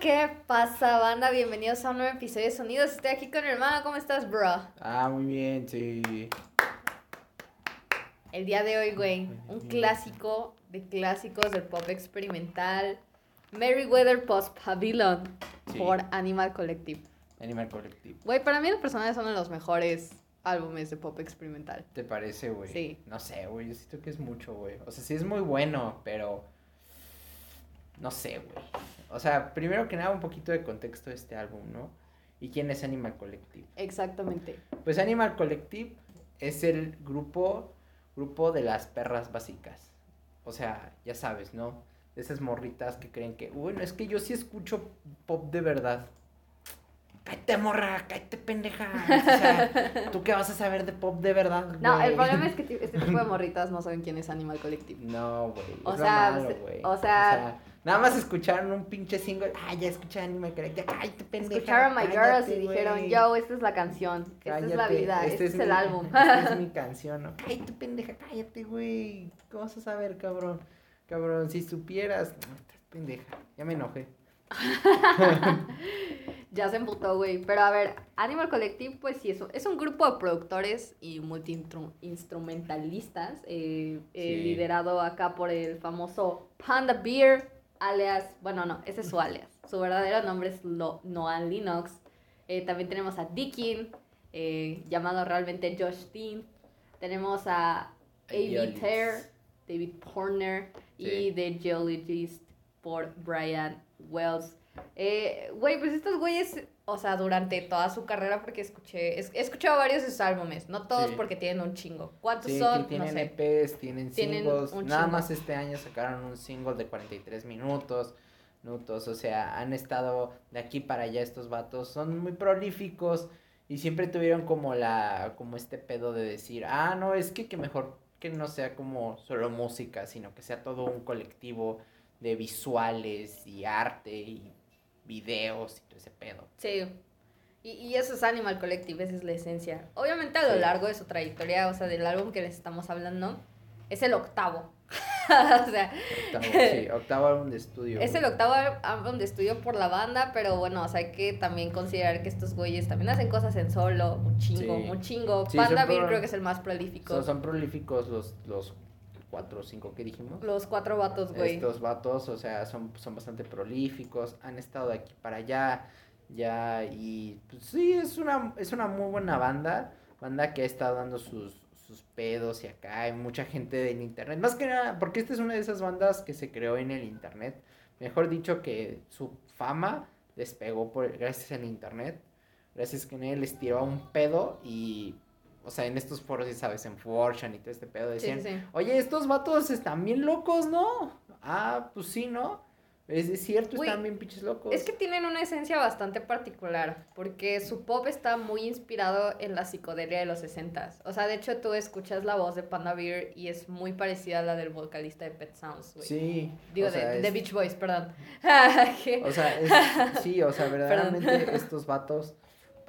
¿qué pasa, banda? Bienvenidos a un nuevo episodio de Sonidos. Estoy aquí con mi hermana. ¿Cómo estás, bro? Ah, muy bien, sí. El día de hoy, güey, un clásico de clásicos del pop experimental. Merryweather Post Pavilion Sí. por Animal Collective. Animal Collective. Güey, para mí los personajes son de los mejores álbumes de pop experimental. ¿Te parece, güey? Sí. No sé, güey. Yo siento que es mucho, güey. O sea, sí es muy bueno, pero. No sé, güey. O sea, primero que nada, un poquito de contexto de este álbum, ¿no? ¿Y quién es Animal Collective? Exactamente. Pues Animal Collective es el grupo, grupo de las perras básicas. O sea, ya sabes, ¿no? De esas morritas que creen que, bueno, es que yo sí escucho pop de verdad. Cállate, morra, cállate, pendeja. O sea, ¿tú qué vas a saber de pop de verdad? No, güey? el problema es que este tipo de morritas no saben quién es Animal Collective. No, güey. O sea, malo, se- güey. o sea- nada más escucharon un pinche single. Ah, ya escuché Animal Collective. Cállate, pendeja. Escucharon My Girls y dijeron, yo, esta es la canción, esta es la vida, este, es, mi- el álbum. Esta es mi canción, ¿no? Cállate, pendeja, cállate, güey. ¿Cómo vas a saber, cabrón? Cabrón, si supieras. Pendeja. Ya me enojé. Ya se emputó, güey. Pero a ver, Animal Collective, pues sí, es un, es un grupo de productores y multi-instrumentalistas, eh, eh, Sí. liderado acá por el famoso Panda Beer, alias, bueno, no, ese es su alias. Su verdadero nombre es Lo- Noah Linux. Eh, también tenemos a Dickin, eh, llamado realmente Josh Dean. Tenemos a A.B. Ter, David Porner y. The Geologist por Brian Wells. Eh, güey, pues estos güeyes, o sea, durante toda su carrera, porque escuché, es- he escuchado varios de sus álbumes, no todos Sí. porque tienen un chingo. ¿Cuántos Sí, son? tienen no. EPs, tienen Tienen singles. Nada chingo. más este año sacaron un single de 43 minutos. Minutos, o sea, han estado de aquí para allá estos vatos. Son muy prolíficos y siempre tuvieron como la, como este pedo de decir, ah, no, es que, que mejor que no sea como solo música, sino que sea todo un colectivo de visuales y arte y videos y todo ese pedo. Sí. Y, y eso es Animal Collective, esa es la esencia. Obviamente a lo Sí. largo de su trayectoria, o sea, del álbum que les estamos hablando, es el octavo. o sea, Octavo, sí, octavo álbum de estudio. Es el octavo álbum de estudio por la banda, pero bueno, o sea, hay que también considerar que estos güeyes también hacen cosas en solo, un chingo, Sí. un chingo. Sí, Panda pro- creo que es el más prolífico. Son, son prolíficos los, los cuatro o cinco que dijimos. Los cuatro vatos, güey. Estos vatos, o sea, son, son bastante prolíficos, han estado de aquí para allá, ya, y pues, sí, es una, es una muy buena banda, banda que ha estado dando sus, sus pedos y acá hay mucha gente en internet, más que nada, porque esta es una de esas bandas que se creó en el internet, mejor dicho que su fama despegó por, gracias al internet, gracias que nadie les tiró un pedo y, o sea, en estos foros, ya sabes, en Fortune y todo este pedo, decían, sí, sí. Oye, estos vatos están bien locos, ¿no? Ah, pues sí, ¿no? Es, es cierto, están bien pinches locos. Es que tienen una esencia bastante particular, porque su pop está muy inspirado en la psicodelia de los 60 O sea, de hecho, tú escuchas la voz de Panda Beer y es muy parecida a la del vocalista de Pet Sounds, güey. Sí. Digo, o sea, de, es- de Beach Boys, perdón. O sea, es- sí, o sea, verdaderamente estos vatos,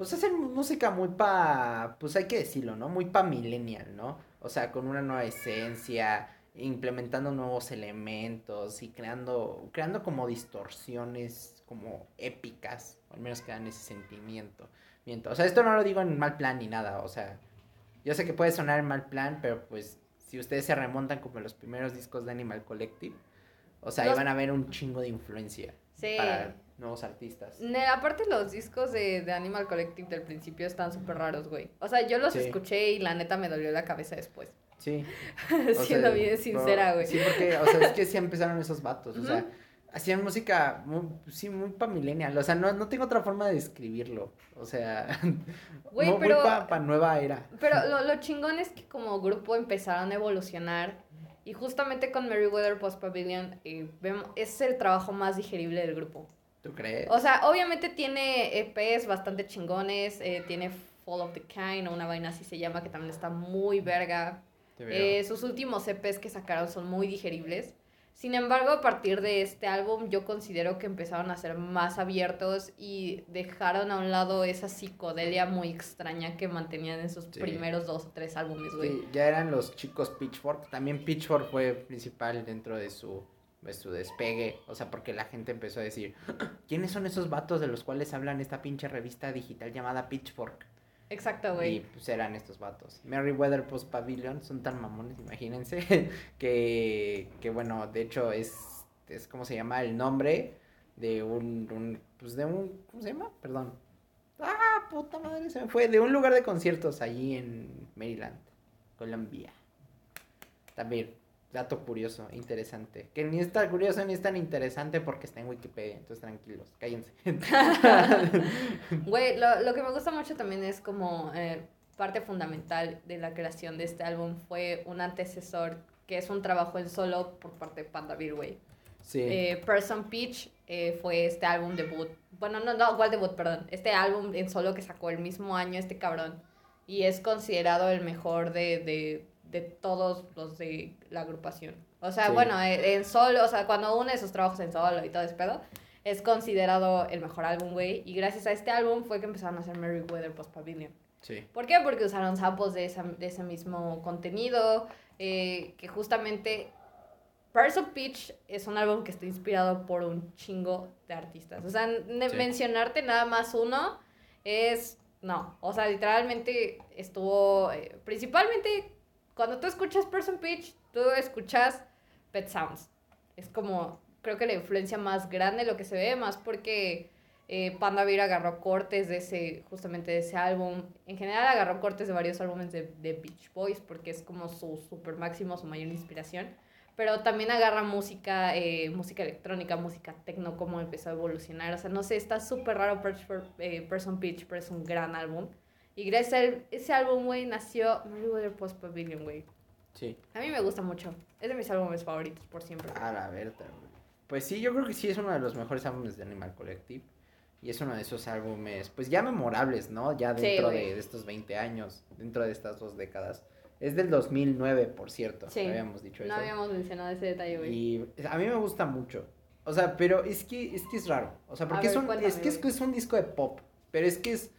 pues hacen música muy pa, pues hay que decirlo, ¿no? Muy pa millennial, ¿no? O sea, con una nueva esencia, implementando nuevos elementos y creando, creando como distorsiones como épicas, o al menos que dan ese sentimiento. Miento. O sea, esto no lo digo en mal plan ni nada, o sea, yo sé que puede sonar en mal plan, pero pues si ustedes se remontan como los primeros discos de Animal Collective, o sea, Los- ahí van a ver un chingo de influencia sí. para nuevos artistas. Ne- aparte los discos de, de Animal Collective del principio están súper raros, güey. O sea, yo los Sí. escuché y la neta me dolió la cabeza después. Sí. Siendo sea, bien sincera, güey. Sí, porque, o sea, es que sí empezaron esos vatos, o sea, hacían música muy, sí, muy pa millennial, o sea, no, no tengo otra forma de describirlo, o sea, Güey, muy, pero- pa, pa nueva era. Pero lo, lo chingón es que como grupo empezaron a evolucionar y justamente con Merryweather Post Pavilion eh, vemos, es el trabajo más digerible del grupo. ¿Tú crees? O sea, obviamente tiene EPs bastante chingones, eh, tiene Fall of the Kind o una vaina así se llama que también está muy verga. Eh, sus últimos EPs que sacaron son muy digeribles. Sin embargo, a partir de este álbum yo considero que empezaron a ser más abiertos y dejaron a un lado esa psicodelia muy extraña que mantenían en sus Sí. primeros dos o tres álbumes, güey. Sí, ya eran los chicos Pitchfork, también Pitchfork fue principal dentro de su pues, su despegue, o sea, porque la gente empezó a decir, ¿quiénes son esos vatos de los cuales hablan esta pinche revista digital llamada Pitchfork? Exacto, güey. Y pues eran estos vatos. Merryweather Post Pavilion son tan mamones, imagínense, que, que bueno, de hecho es, es como se llama el nombre de un, un, pues de un, ¿cómo se llama? Perdón. Ah, puta madre, se me fue. De un lugar de conciertos allí en Maryland, Colombia. También, dato curioso, interesante. Que ni es tan curioso ni es tan interesante porque está en Wikipedia, entonces tranquilos, cállense. Güey, lo, lo, que me gusta mucho también es como eh, parte fundamental de la creación de este álbum fue un antecesor que es un trabajo en solo por parte de Panda Beer, güey. Sí. Eh, Person Peach eh, fue este álbum debut. Bueno, no, no, igual debut, perdón. Este álbum en solo que sacó el mismo año este cabrón. Y es considerado el mejor de, de, de todos los de la agrupación. O sea, bueno, eh, en solo, o sea, cuando une sus trabajos en solo y todo ese pedo, es considerado el mejor álbum, güey. Y gracias a este álbum fue que empezaron a hacer Weather Post Pavilion. Sí. ¿Por qué? Porque usaron samples de, esa, de ese mismo contenido, que justamente Person Peach es un álbum que está inspirado por un chingo de artistas. O sea, mencionarte nada más uno es. No. O sea, literalmente estuvo. Eh, principalmente, cuando tú escuchas Person Peach, tú escuchas Pet Sounds. Es como. Creo que la influencia más grande, lo que se ve, más porque eh, Panda Bear agarró cortes de ese, justamente de ese álbum. En general agarró cortes de varios álbumes de, de Beach Boys porque es como su super máximo, su mayor inspiración pero también agarra música, eh, música electrónica, música techno, como empezó a evolucionar. O sea, no sé, está súper raro eh, Person Pitch, pero es un gran álbum. Y gracias a ese álbum, güey, nació Merryweather Post Pavilion, güey. Sí. A mí me gusta mucho. Es de mis álbumes favoritos por siempre. A la verdad, Pues sí, yo creo que sí es uno de los mejores álbumes de Animal Collective. Y es uno de esos álbumes, pues ya memorables, ¿no? Ya dentro de, de, estos 20 años, dentro de estas dos décadas. Es del 2009, por cierto. Sí. No habíamos dicho eso. No habíamos mencionado ese detalle, güey. Y a mí me gusta mucho. O sea, pero es que es, que es raro. O sea, porque es, un, es, que es, un disco de pop. Pero es que es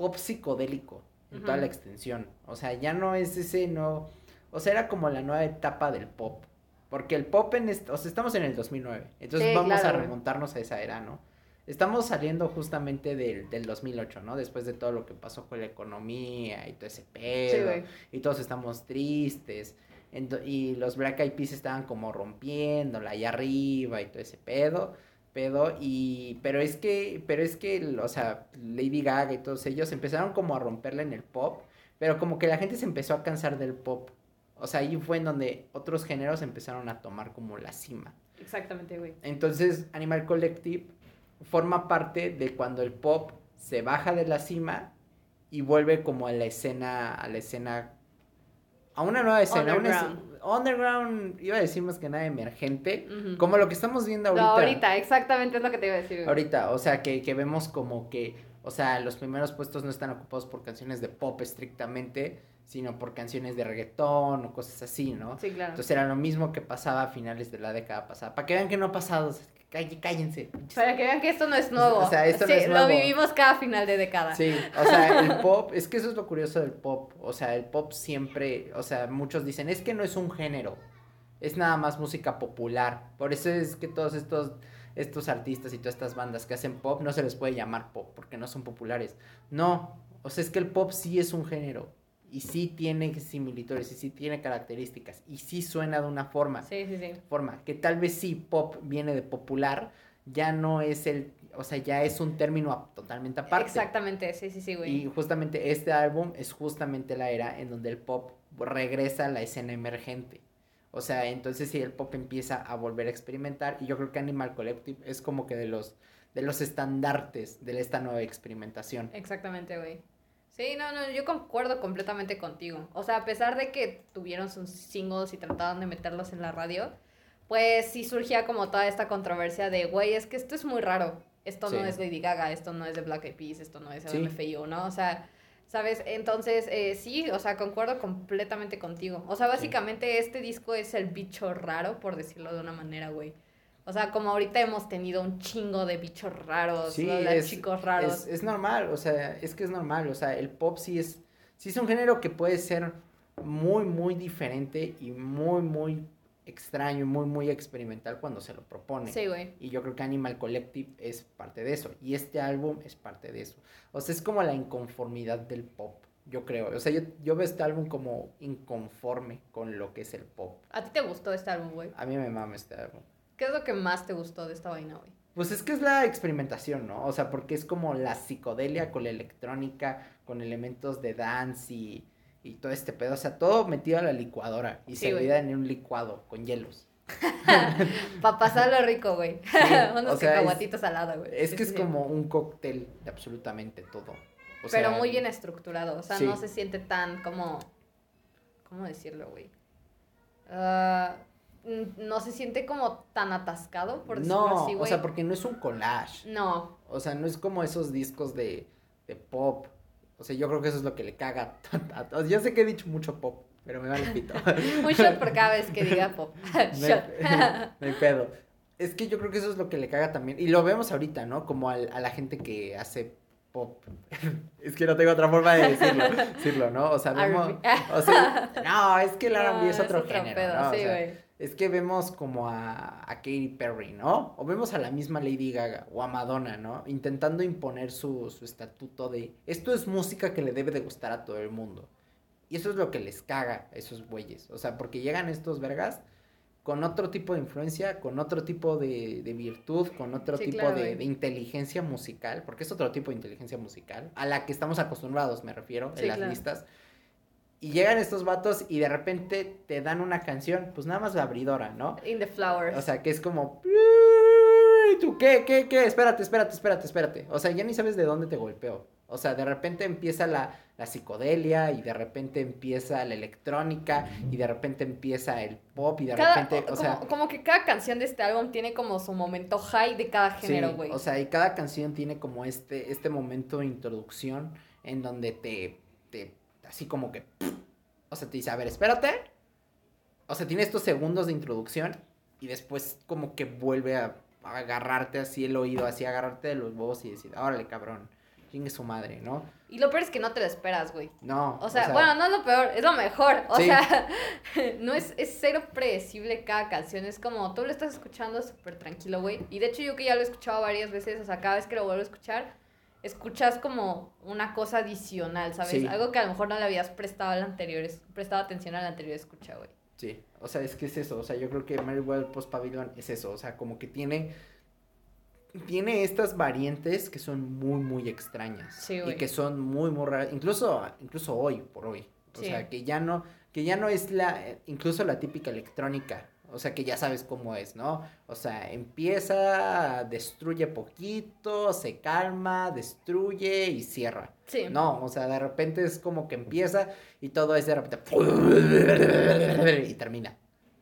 pop psicodélico en toda la extensión. O sea, ya no es ese, no. O sea, era como la nueva etapa del pop. Porque el pop en. o sea, estamos en el 2009. Entonces vamos a remontarnos a esa era, ¿no? Estamos saliendo justamente del, del 2008, ¿no? Después de todo lo que pasó con la economía y todo ese pedo. y todos estamos tristes. y los Black Eyed Peas estaban como rompiéndola ahí arriba y todo ese pedo. Pedo, y, pero es que, pero es que, o sea, Lady Gaga y todos ellos empezaron como a romperla en el pop, pero como que la gente se empezó a cansar del pop. O sea, ahí fue en donde otros géneros empezaron a tomar como la cima. Exactamente, güey. Entonces, Animal Collective forma parte de cuando el pop se baja de la cima y vuelve como a la escena, a la escena, a una nueva escena, underground iba a decir más que nada emergente, como lo que estamos viendo ahorita. No, ahorita, exactamente es lo que te iba a decir. Ahorita, o sea, que, que vemos como que, o sea, los primeros puestos no están ocupados por canciones de pop estrictamente, sino por canciones de reggaetón o cosas así, ¿no? Sí, claro. Entonces era lo mismo que pasaba a finales de la década pasada. Para que vean que no ha pasado, cállense. Para que vean que esto no es nuevo. O sea, esto no es nuevo. Lo vivimos cada final de década. Sí, o sea, el pop, es que eso es lo curioso del pop. O sea, el pop siempre, o sea, muchos dicen, es que no es un género, es nada más música popular. Por eso es que todos estos, estos artistas y todas estas bandas que hacen pop no se les puede llamar pop porque no son populares. No, o sea, es que el pop sí es un género y sí tiene similitudes y sí tiene características y sí suena de una forma. Sí, sí, sí. Forma que tal vez sí pop viene de popular, ya no es el, o sea, ya es un término totalmente aparte. Exactamente, sí, sí, sí, güey. Y justamente este álbum es justamente la era en donde el pop regresa a la escena emergente. O sea, entonces sí el pop empieza a volver a experimentar y yo creo que Animal Collective es como que de los de los estandartes de esta nueva experimentación. Exactamente, güey. Sí, no, no, yo concuerdo completamente contigo. O sea, a pesar de que tuvieron sus singles y trataban de meterlos en la radio, pues sí surgía como toda esta controversia de, güey, es que esto es muy raro. Esto no es Lady Gaga, esto no es de Black Eyed Peas, esto no es LMFAO, ¿no? O sea, ¿sabes? Entonces, eh, sí, o sea, concuerdo completamente contigo. O sea, básicamente este disco es el bicho raro, por decirlo de una manera, güey. O sea, como ahorita hemos tenido un chingo de bichos raros, de chicos raros. Es, normal, o sea, es que es normal, o sea, el pop sí es, sí es un género que puede ser muy, muy diferente y muy, muy extraño y muy, muy experimental cuando se lo propone. Sí, güey. Y yo creo que Animal Collective es parte de eso. Y este álbum es parte de eso. O sea, es como la inconformidad del pop. Yo creo. O sea, yo, yo veo este álbum como inconforme con lo que es el pop. ¿A ti te gustó este álbum, güey? A mí me mama este álbum. ¿Qué es lo que más te gustó de esta vaina, güey? Pues es que es la experimentación, ¿no? O sea, porque es como la psicodelia con la electrónica, con elementos de dance y, y todo este pedo. O sea, todo metido a la licuadora y Sí, servida en un licuado con hielos. Para pasarlo rico, güey. Unos o sea, es- cacahuatitos al lado, güey. Es Sí, que sí, es sí. como un cóctel de absolutamente todo. O Pero sea, muy bien estructurado. O sea, sí. no se siente tan como. ¿Cómo decirlo, güey? Ah, no se siente como tan atascado, por decirlo No, así, o güey. sea, porque no es un collage. No, O sea, no es como esos discos de, de pop. O sea, yo creo que eso es lo que le caga. todos. Yo sé que he dicho mucho pop, pero me vale pito. un shot por cada vez que diga pop. No hay- shot. no hay pedo. Es que yo creo que eso es lo que le caga también. Y lo vemos ahorita, ¿no? Como al- a la gente que hace pop. es que no tengo otra forma de decirlo, decirlo ¿no? O sea, vemos. O sea, no, es que el R&B No, es otro género, pedo, ¿no? O sí, sea, güey. Es que vemos como a, a Katy Perry, ¿no? O vemos a la misma Lady Gaga o a Madonna, ¿no? Intentando imponer su, su estatuto de esto es música que le debe de gustar a todo el mundo. Y eso es lo que les caga a esos güeyes. O sea, porque llegan estos vergas con otro tipo de influencia, con otro tipo de, de virtud, con otro Sí, tipo claro, de, güey. de inteligencia musical, porque es otro tipo de inteligencia musical, a la que estamos acostumbrados, me refiero, Sí, en las claro. listas. Y llegan estos vatos y de repente te dan una canción, pues nada más la abridora, ¿no? In the flowers. O sea, que es como... "¿Y ¿Tú qué? ¿Qué? ¿Qué? Espérate, espérate, espérate, espérate. O sea, ya ni sabes de dónde te golpeó. O sea, de repente empieza la, la psicodelia y de repente empieza la electrónica y de repente empieza el pop y de Cada- repente, o como, sea... como que cada canción de este álbum tiene como su momento high de cada género, Sí, güey. o sea, y cada canción tiene como este, este momento de introducción en donde te, te, así como que, o sea, te dice, a ver, espérate. O sea, tiene estos segundos de introducción y después como que vuelve a, a agarrarte así el oído, así agarrarte de los huevos y decir, órale, cabrón, chingue su madre, ¿no? Y lo peor es que no te lo esperas, güey. No. O sea, bueno, no es lo peor, es lo mejor. O Sí. sea, no es, es cero predecible cada canción. Es como, tú lo estás escuchando súper tranquilo, güey. Y de hecho yo que ya lo he escuchado varias veces, o sea, cada vez que lo vuelvo a escuchar, escuchas como una cosa adicional, ¿sabes? Sí. Algo que a lo mejor no le habías prestado al anterior, es- prestado atención a la anterior escucha, güey. Sí, o sea, es que es eso, o sea, yo creo que Mary Well Post Pavilion es eso, o sea, como que tiene tiene estas variantes que son muy muy extrañas Sí, y que son muy muy raras, incluso incluso hoy por hoy. O Sí. sea, que ya no que ya no es la incluso la típica electrónica, o sea, que ya sabes cómo es, ¿no? O sea, empieza, destruye poquito, se calma, destruye y cierra. Sí. No, o sea, de repente es como que empieza y todo es de repente y termina.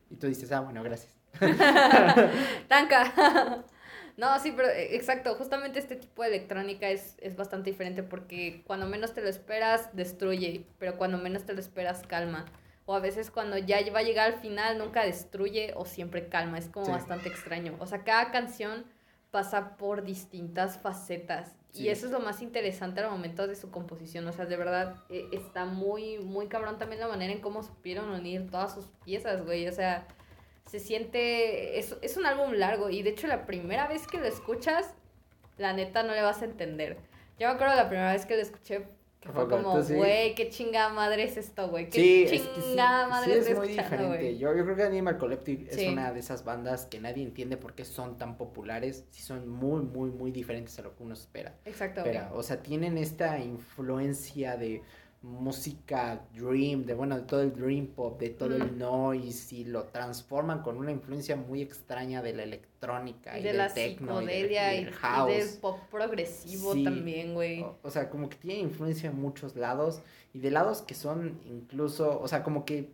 Y tú dices, ah, bueno, gracias. Tanca. No, sí, pero eh, exacto, justamente este tipo de electrónica es, es bastante diferente porque cuando menos te lo esperas, destruye, pero cuando menos te lo esperas, calma. O a veces cuando ya va a llegar al final, nunca destruye o siempre calma. Es como Sí. bastante extraño. O sea, cada canción pasa por distintas facetas. Sí. Y eso es lo más interesante al momento de su composición. O sea, de verdad, eh, está muy, muy cabrón también la manera en cómo supieron unir todas sus piezas, güey. O sea, se siente, es, es un álbum largo y de hecho la primera vez que lo escuchas, la neta no le vas a entender. Yo me acuerdo la primera vez que lo escuché, que fue como, tú sí. güey, qué chingada madre es esto, güey, qué Sí, es que sí, chingada madre sí estoy es muy diferente. güey. Yo, yo creo que Animal Collective es Sí. una de esas bandas que nadie entiende por qué son tan populares, si son muy, muy, muy diferentes a lo que uno espera. Exacto, güey. Espera, o sea, tienen esta influencia de música dream, de bueno, de todo el dream pop, de todo el noise y lo transforman con una influencia muy extraña de la electrónica Y de del la techno y del, psicodelia y del y del pop progresivo Sí. también, güey. O, o sea, como que tiene influencia en muchos lados y de lados que son incluso, o sea, como que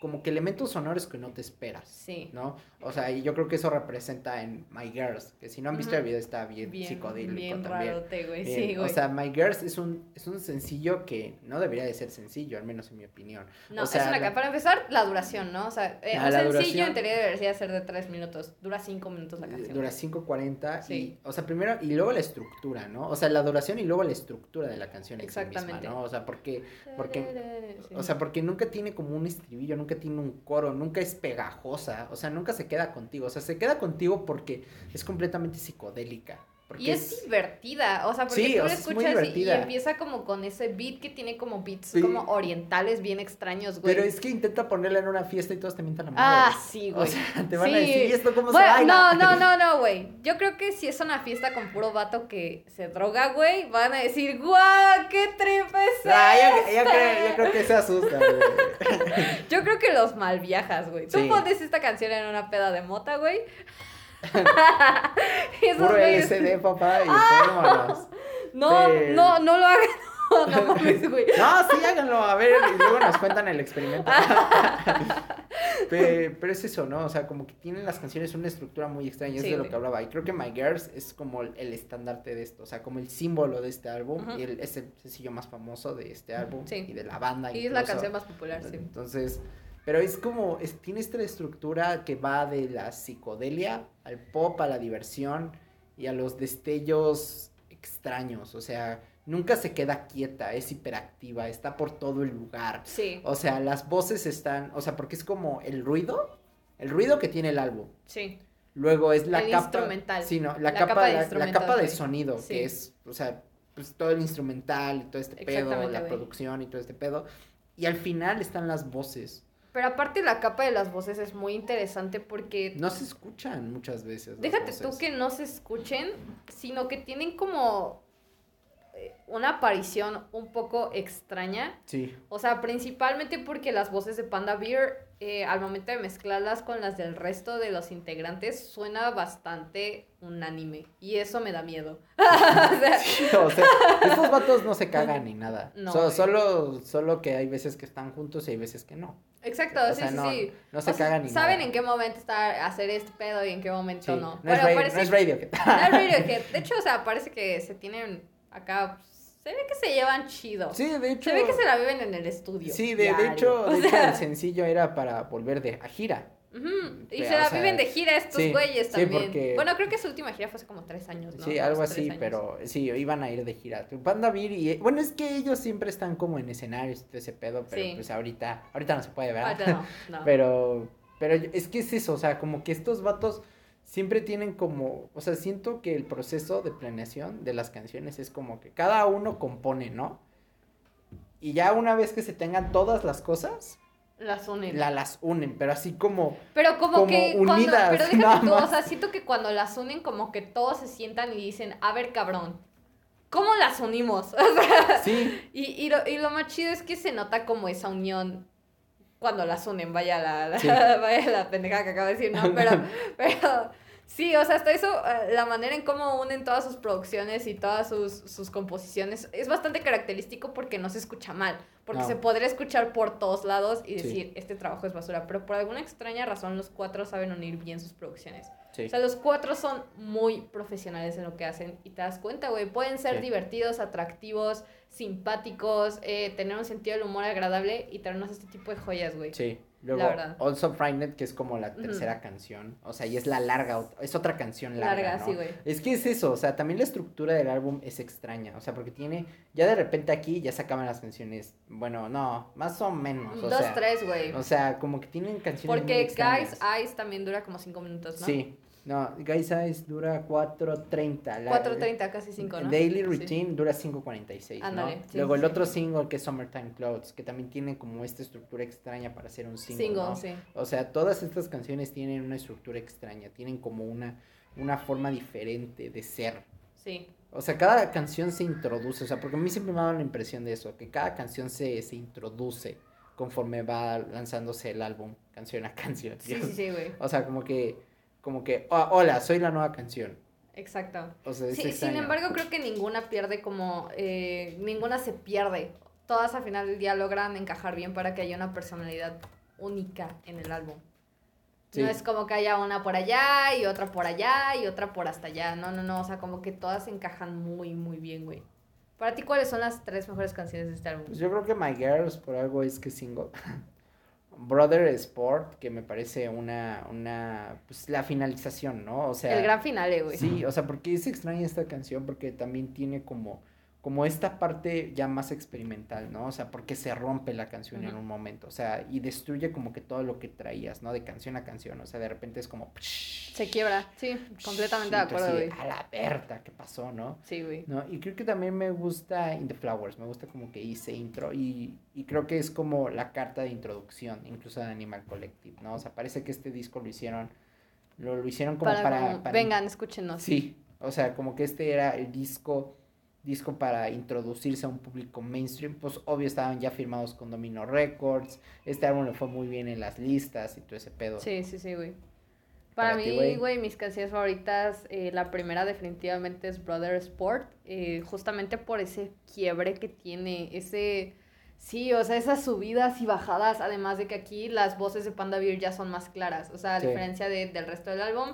como que elementos sonoros que no te esperas, Sí. ¿no? O sea, y yo creo que eso representa en My Girls, que si no han visto Ujú. el video está bien, Bien, psicodélico bien también. rarote, güey. Bien, Sí, güey. O sea, My Girls es un, es un sencillo que no debería de ser sencillo, al menos en mi opinión. No, o sea, es una la- Para empezar, la duración, ¿no? O sea, eh, Ah, un sencillo duración. en teoría debería ser de tres minutos. Dura cinco minutos la canción. Dura 5.40 Sí. y, o sea, primero, y luego la estructura, ¿no? O sea, la duración y luego la estructura de la canción en sí misma, Exactamente. ¿no? O sea, porque, porque Sí. o sea, porque nunca tiene como un estribillo, nunca nunca tiene un coro, nunca es pegajosa, o sea, nunca se queda contigo, o sea, se queda contigo porque es completamente psicodélica y es, divertida, o sea, porque tú la escuchas y, empieza como con ese beat que tiene como beats como orientales bien extraños, güey. Pero es que intenta ponerla en una fiesta y todos te mientan la madre. Ah, sí, güey. O sea, te van a decir, ¿y esto cómo se baila? No, no, no, no, güey. Yo creo que si es una fiesta con puro vato que se droga, güey, van a decir, ¡guau! ¡Qué trip es ah, yo, creo, yo, creo, que se asusta, güey. yo creo que los mal viajas, güey. Tú pones esta canción en una peda de mota, güey. Puro LCD, papá, y ah, No, no, no lo hagan. No, no güey. No, sí, háganlo, a ver, y luego nos cuentan el experimento. pero, es eso, ¿no? O sea, como que tienen las canciones una estructura muy extraña, es de lo que hablaba. Y creo que My Girls es como el, estandarte de esto, o sea, como el símbolo de este álbum, y el, es el sencillo más famoso de este álbum, y de la banda. Y es la canción más popular, sí. Entonces, pero es como, tiene esta estructura que va de la psicodelia al pop, a la diversión y a los destellos extraños. O sea, nunca se queda quieta, es hiperactiva, está por todo el lugar. Sí. O sea, las voces están, o sea, porque es como el ruido, el ruido que tiene el álbum. Sí. Luego es la capa. Instrumental. Sí, no, la, capa, de la, capa de sonido, que es, o sea, pues todo el instrumental y todo este pedo, la producción y todo este pedo. Y al final están las voces. Pero aparte la capa de las voces es muy interesante porque... No se escuchan muchas veces. Déjate tú que no se escuchen, sino que tienen como una aparición un poco extraña. Sí. O sea, principalmente porque las voces de Panda Beer, eh, al momento de mezclarlas con las del resto de los integrantes, suena bastante unánime. Y eso me da miedo. o, sea, estos vatos no se cagan ni nada. No, solo, solo que hay veces que están juntos y hay veces que no. Exacto, sí, sí, no, sí. No se cagan ni Saben en qué momento está hacer este pedo y en qué momento no. No, es radio, no es Radiohead. No es Radiohead. De hecho, o sea, parece que se tienen acá... Se ve que se llevan chido. Sí, de hecho. Se ve que se la viven en el estudio. Sí, de, de hecho, de hecho el sencillo era para volver de a gira. Y se la viven de gira estos güeyes también. Bueno, creo que su última gira fue hace como tres años, ¿no? Sí, algo así, pero sí, iban a ir de gira. Panda Beer y... Bueno, es que ellos siempre están como en escenarios y ese pedo, pero pues ahorita, ahorita no se puede ver. pero, pero es que es eso, o sea, como que estos vatos siempre tienen como, o sea, siento que el proceso de planeación de las canciones es como que cada uno compone, ¿no? Y ya una vez que se tengan todas las cosas, las unen. La, las unen, pero así como. Pero como, que. Unidas, pero déjame tú, o sea, siento que cuando las unen, como que todos se sientan y dicen, a ver, cabrón. ¿Cómo las unimos? sí. Y, y, lo, y lo más chido es que se nota como esa unión cuando las unen, vaya la, la vaya la pendeja que acabo de decir, ¿no? Pero, pero Sí, o sea, hasta eso, eh, la manera en cómo unen todas sus producciones y todas sus, sus composiciones es bastante característico porque no se escucha mal, porque se podría escuchar por todos lados y decir, este trabajo es basura, pero por alguna extraña razón los cuatro saben unir bien sus producciones. O sea, los cuatro son muy profesionales en lo que hacen y te das cuenta, güey, pueden ser divertidos, atractivos, simpáticos, eh, tener un sentido del humor agradable y traernos este tipo de joyas, güey. Sí. Luego, Also Frightened, que es como la tercera canción. O sea, y es la larga, es otra canción larga. Larga, sí, güey. Es que es eso, o sea, también la estructura del álbum es extraña. O sea, porque tiene, ya de repente aquí ya se acaban las canciones. Bueno, no, más o menos. O Dos, tres, güey. O sea, como que tienen canciones. Porque Guys Eyes también dura como cinco minutos, ¿no? Sí, no, Guy Size dura 4.30. 4.30, casi 5, ¿no? Daily Routine dura 5.46, ¿no? Luego el otro single que es Summertime Clouds, que también tiene como esta estructura extraña para hacer un single, single sí. O sea, todas estas canciones tienen una estructura extraña, tienen como una, una forma diferente de ser. Sí. O sea, cada canción se introduce, o sea, porque a mí siempre me ha dado la impresión de eso, que cada canción se, se introduce conforme va lanzándose el álbum, canción a canción. Sí, sí, sí, güey. O sea, como que como que, oh, hola, soy la nueva canción. Exacto. O sea, sí, sin embargo, creo que ninguna pierde como, eh, ninguna se pierde. Todas al final del día logran encajar bien para que haya una personalidad única en el álbum. No es como que haya una por allá y otra por allá y otra por hasta allá. No, no, no. O sea, como que todas encajan muy, muy bien, güey. Para ti, ¿cuáles son las tres mejores canciones de este álbum? Pues yo creo que My Girls por algo es que single. Brother Sport, que me parece una, una, pues la finalización, ¿no? O sea. El gran finale, güey. Sí, o sea, porque es extraña esta canción porque también tiene como, como esta parte ya más experimental, ¿no? O sea, porque se rompe la canción en un momento, o sea, y destruye como que todo lo que traías, ¿no? De canción a canción, o sea, de repente es como... Se quiebra, sí, completamente de acuerdo, güey. A la Berta, ¿qué pasó, no? Sí, güey. ¿No? Y creo que también me gusta In the Flowers, me gusta como que hice intro y, y creo que es como la carta de introducción, incluso de Animal Collective, ¿no? O sea, parece que este disco lo hicieron, lo, lo hicieron como para... para... Vengan, escúchenos. Sí, o sea, como que este era el disco disco para introducirse a un público mainstream, pues obvio estaban ya firmados con Domino Records, este álbum le fue muy bien en las listas y todo ese pedo. Sí, sí, sí, güey. Para, mí, güey, mis canciones favoritas, eh, la primera definitivamente es Brother Sport, eh, justamente por ese quiebre que tiene, ese... Sí, o sea, esas subidas y bajadas, además de que aquí las voces de Panda Beer ya son más claras, o sea, a diferencia de, del resto del álbum,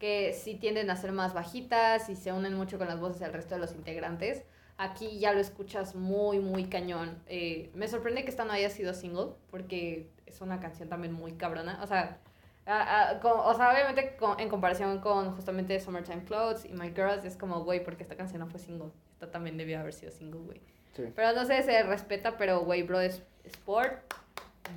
que sí tienden a ser más bajitas y se unen mucho con las voces del resto de los integrantes. Aquí ya lo escuchas muy, muy cañón. Eh, me sorprende que esta no haya sido single, porque es una canción también muy cabrona. O sea, o sea obviamente en comparación con justamente Summertime Clothes y My Girls, es como, güey, porque esta canción no fue single. Esta también debió haber sido single, güey. Pero no sé, se respeta, pero, güey, bro, es sport.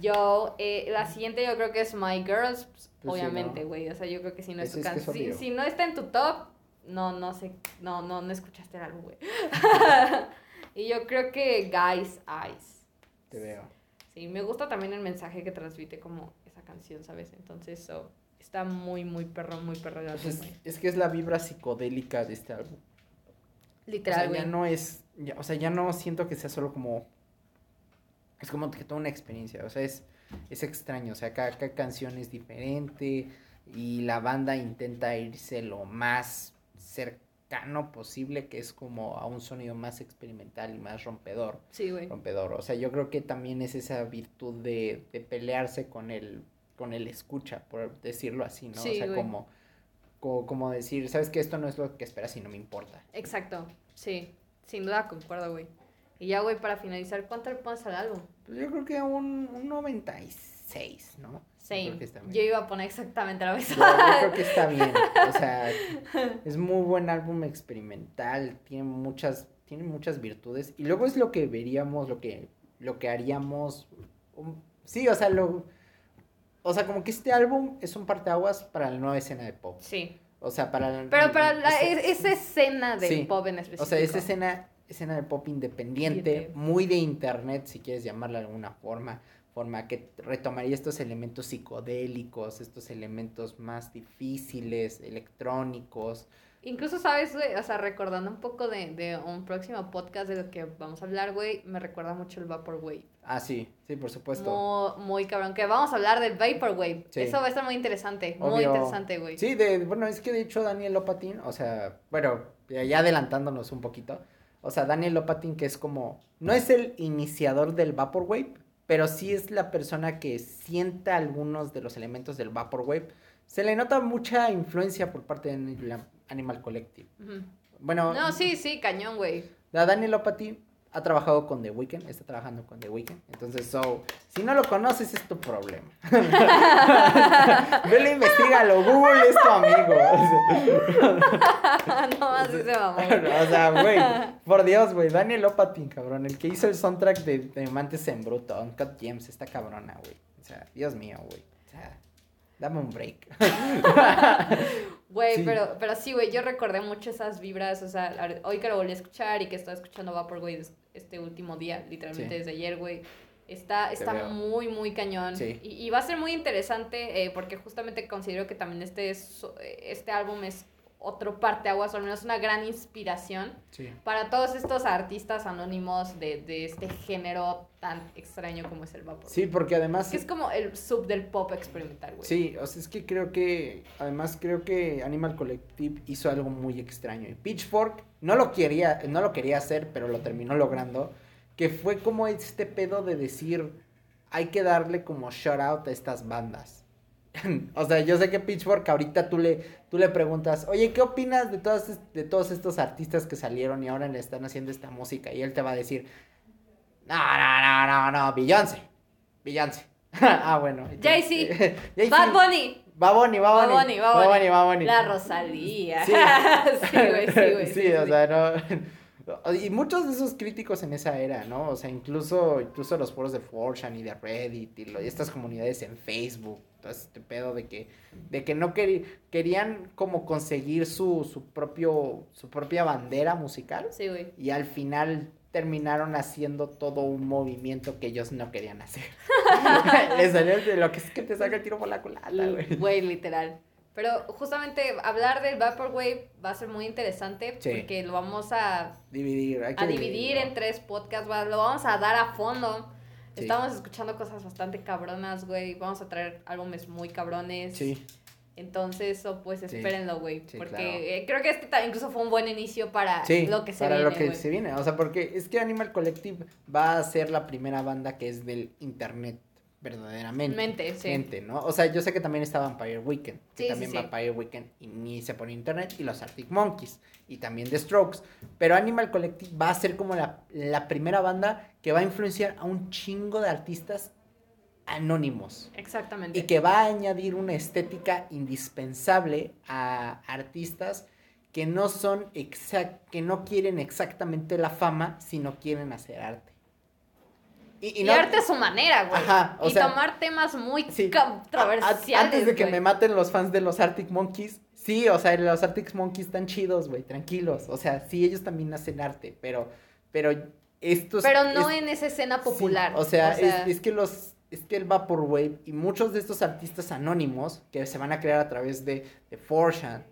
Yo, eh, la siguiente yo creo que es My Girls, pues, obviamente, güey. O sea, yo creo que si no es tu canción. Si, si, no está en tu top, no, no sé, no, no, no escuchaste el álbum, güey. y yo creo que Guys Eyes. Te veo. Sí, me gusta también el mensaje que transmite como esa canción, ¿sabes? Entonces, está muy, muy perro, muy perro. Pues es, que es la vibra psicodélica de este álbum. Literal, o sea, ya no es, o sea, ya no siento que sea solo como es como que toda una experiencia, o sea, es, es extraño, o sea, cada, canción es diferente y la banda intenta irse lo más cercano posible, que es como a un sonido más experimental y más rompedor. Sí, güey. Rompedor, o sea, yo creo que también es esa virtud de, de pelearse con el, con el escucha, por decirlo así, ¿no? o sea, como, como, como decir, sabes que esto no es lo que esperas y no me importa. Exacto, sí, sin duda concuerdo, güey. Y ya, güey, para finalizar, ¿cuánto le pones al álbum? Pues yo creo que un, un 96, ¿no? Sí, yo, iba a poner exactamente la misma. Yo, creo que está bien. O sea, es muy buen álbum experimental, tiene muchas, tiene muchas virtudes. Y luego es lo que veríamos, lo que, lo que haríamos. sí, o sea, lo. O sea, como que este álbum es un parteaguas para la nueva escena de pop. Sí. O sea, para... Pero para la, esa escena de pop en específico. O sea, esa escena escena de pop independiente, muy de internet, si quieres llamarla de alguna forma, forma que retomaría estos elementos psicodélicos, estos elementos más difíciles, electrónicos. Incluso, ¿sabes, güey? O sea, recordando un poco de, de, un próximo podcast de lo que vamos a hablar, güey, me recuerda mucho el Vaporwave. Ah, sí, sí, por supuesto. Muy, muy cabrón, que vamos a hablar del Vaporwave. Eso va a estar muy interesante, muy interesante, güey. Sí, de, bueno, es que de hecho Daniel Lopatin, o sea, bueno, ya adelantándonos un poquito, o sea, Daniel Lopatin, que es como, no es el iniciador del Vaporwave, pero sí es la persona que sienta algunos de los elementos del Vaporwave. Se le nota mucha influencia por parte de Animal Collective. Bueno. No, sí, sí, cañón, güey. Daniel Lopatin ha trabajado con The Weeknd, está trabajando con The Weeknd. Entonces, so, si no lo conoces, es tu problema. Vele, investigalo. Google es tu amigo. no más ese mamón. o sea, güey, por Dios, güey. Daniel Lopatin, cabrón. El que hizo el soundtrack de, de Mantes en Bruto, Uncut Gems, esta cabrona, güey. O sea, Dios mío, güey. O sea, dame un break. Güey, pero, pero sí, güey, yo recordé mucho esas vibras, o sea, hoy que lo volví a escuchar y que estaba escuchando güey, este último día, literalmente desde ayer, güey. Está, está muy, muy cañón. Y, y, va a ser muy interesante eh, porque justamente considero que también este, es, este álbum es otro parteaguas, o al menos una gran inspiración para todos estos artistas anónimos de, de, este género tan extraño como es el vapor. Sí, porque además... Que es como el sub del pop experimental, güey. Sí, o sea, es que creo que, además creo que Animal Collective hizo algo muy extraño. Y Pitchfork no lo quería, no lo quería hacer, pero lo terminó logrando, que fue como este pedo de decir, hay que darle como shout out a estas bandas. o sea, yo sé que Pitchfork ahorita tú le, tú le preguntas, oye, ¿qué opinas de todos, de todos estos artistas que salieron y ahora le están haciendo esta música? Y él te va a decir, no, no, no, no, no, Beyoncé, Beyoncé. ah, bueno. Jay-Z. Bad Bunny. Bad Bunny, Bad Bunny. Bad Bunny, Bad Bunny. La Rosalía. Sí, sí, güey, sí, güey. Sí, o sea, no... Y muchos de esos críticos en esa era, ¿no? O sea, incluso, incluso los foros de Fortune y de Reddit y, estas comunidades en Facebook, todo este pedo de que, de que no querían como conseguir su, su, propio, su propia bandera musical. Sí, güey. Y al final terminaron haciendo todo un movimiento que ellos no querían hacer. Les salió de lo que es que te saca el tiro por la culata, güey. Güey, literal. Pero justamente hablar del Vaporwave va a ser muy interesante porque lo vamos a dividir, a dividir en tres podcasts, lo vamos a dar a fondo. Estamos escuchando cosas bastante cabronas, güey. Vamos a traer álbumes muy cabrones. Sí. Entonces, pues espérenlo, güey. porque eh, creo que este incluso fue un buen inicio para lo que se para viene. lo que se viene. O sea, porque es que Animal Collective va a ser la primera banda que es del internet verdaderamente. Mente, sí. ¿no? O sea, yo sé que también está Vampire Weekend. Que también Vampire Weekend inicia por internet. Y los Arctic Monkeys. Y también The Strokes. Pero Animal Collective va a ser como la, la primera banda que va a influenciar a un chingo de artistas anónimos. Exactamente. Y que va a añadir una estética indispensable a artistas que no son que no quieren exactamente la fama, sino quieren hacer arte. Y, arte a su manera, güey. Ajá, y tomar temas muy controversiales. antes de que me maten los fans de los Arctic Monkeys, sí, o sea, los Arctic Monkeys están chidos, güey, tranquilos. O sea, sí, ellos también hacen arte, pero, pero estos... Pero no en esa escena popular. o sea, es, que los es que el Vaporwave y muchos de estos artistas anónimos que se van a crear a través de, de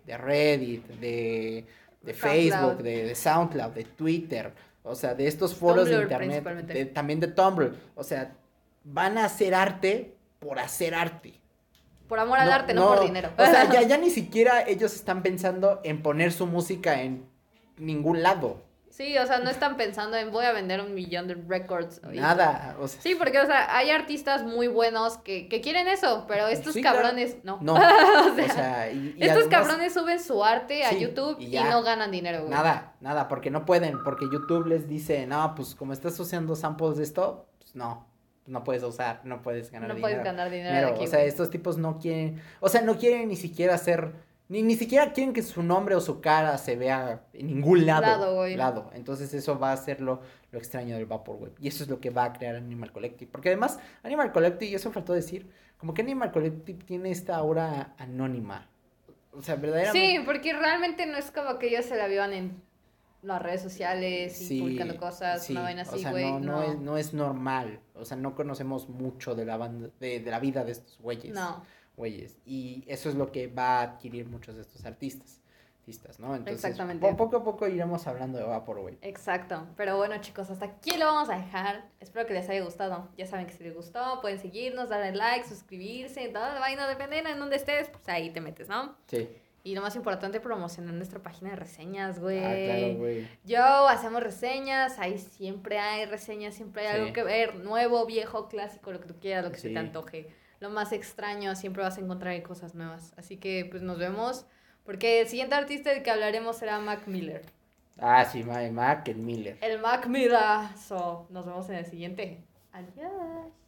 de Reddit, de, de Facebook, de, de, SoundCloud, de Twitter, o sea, de estos foros de internet, también de Tumblr, o sea, van a hacer arte por hacer arte. Por amor al arte, no, por dinero. O sea, ya, ya ni siquiera ellos están pensando en poner su música en ningún lado. Sí, o sea, no están pensando en voy a vender un millón de records. Nada, o sea. Sí, porque, o sea, hay artistas muy buenos que, que quieren eso, pero estos cabrones no. No. o sea, estos cabrones suben su arte a YouTube y, no ganan dinero, güey. Nada, nada, porque no pueden, porque YouTube les dice, no, pues como estás usando samples de esto, pues no, no puedes usar, no puedes ganar dinero. No puedes ganar dinero. Aquí, o sea, estos tipos no quieren, o sea, no quieren ni siquiera hacer ni, ni siquiera quieren que su nombre o su cara se vea en ningún lado. Lado, Entonces eso va a ser lo, extraño del Vaporwave. Y eso es lo que va a crear Animal Collective. Porque además, Animal Collective, y eso faltó decir, como que Animal Collective tiene esta aura anónima. O sea, verdaderamente. Sí, porque realmente no es como que ellos se la vivan en las redes sociales y publicando cosas, una vaina así, güey. no, no. es, no es normal. O sea, no conocemos mucho de la banda, de, de la vida de estos güeyes. No güeyes. Y eso es lo que va a adquirir muchos de estos artistas. artistas ¿no? Entonces, Exactamente. poco a poco iremos hablando de Vaporwave. Exacto. Pero bueno, chicos, hasta aquí lo vamos a dejar. Espero que les haya gustado. Ya saben que si les gustó, pueden seguirnos, darle like, suscribirse, toda la vaina, dependiendo en donde estés, pues ahí te metes, ¿no? Sí. Y lo más importante, promocionar nuestra página de reseñas, güey. Ah, claro, güey. Yo hacemos reseñas, ahí siempre hay reseñas, siempre hay algo que ver, nuevo, viejo, clásico, lo que tú quieras, lo que se te antoje lo más extraño, siempre vas a encontrar cosas nuevas. Así que pues nos vemos, porque el siguiente artista del que hablaremos será Mac Miller. Ah, sí, Mac, el Miller. El Mac Miller. So, nos vemos en el siguiente. Adiós.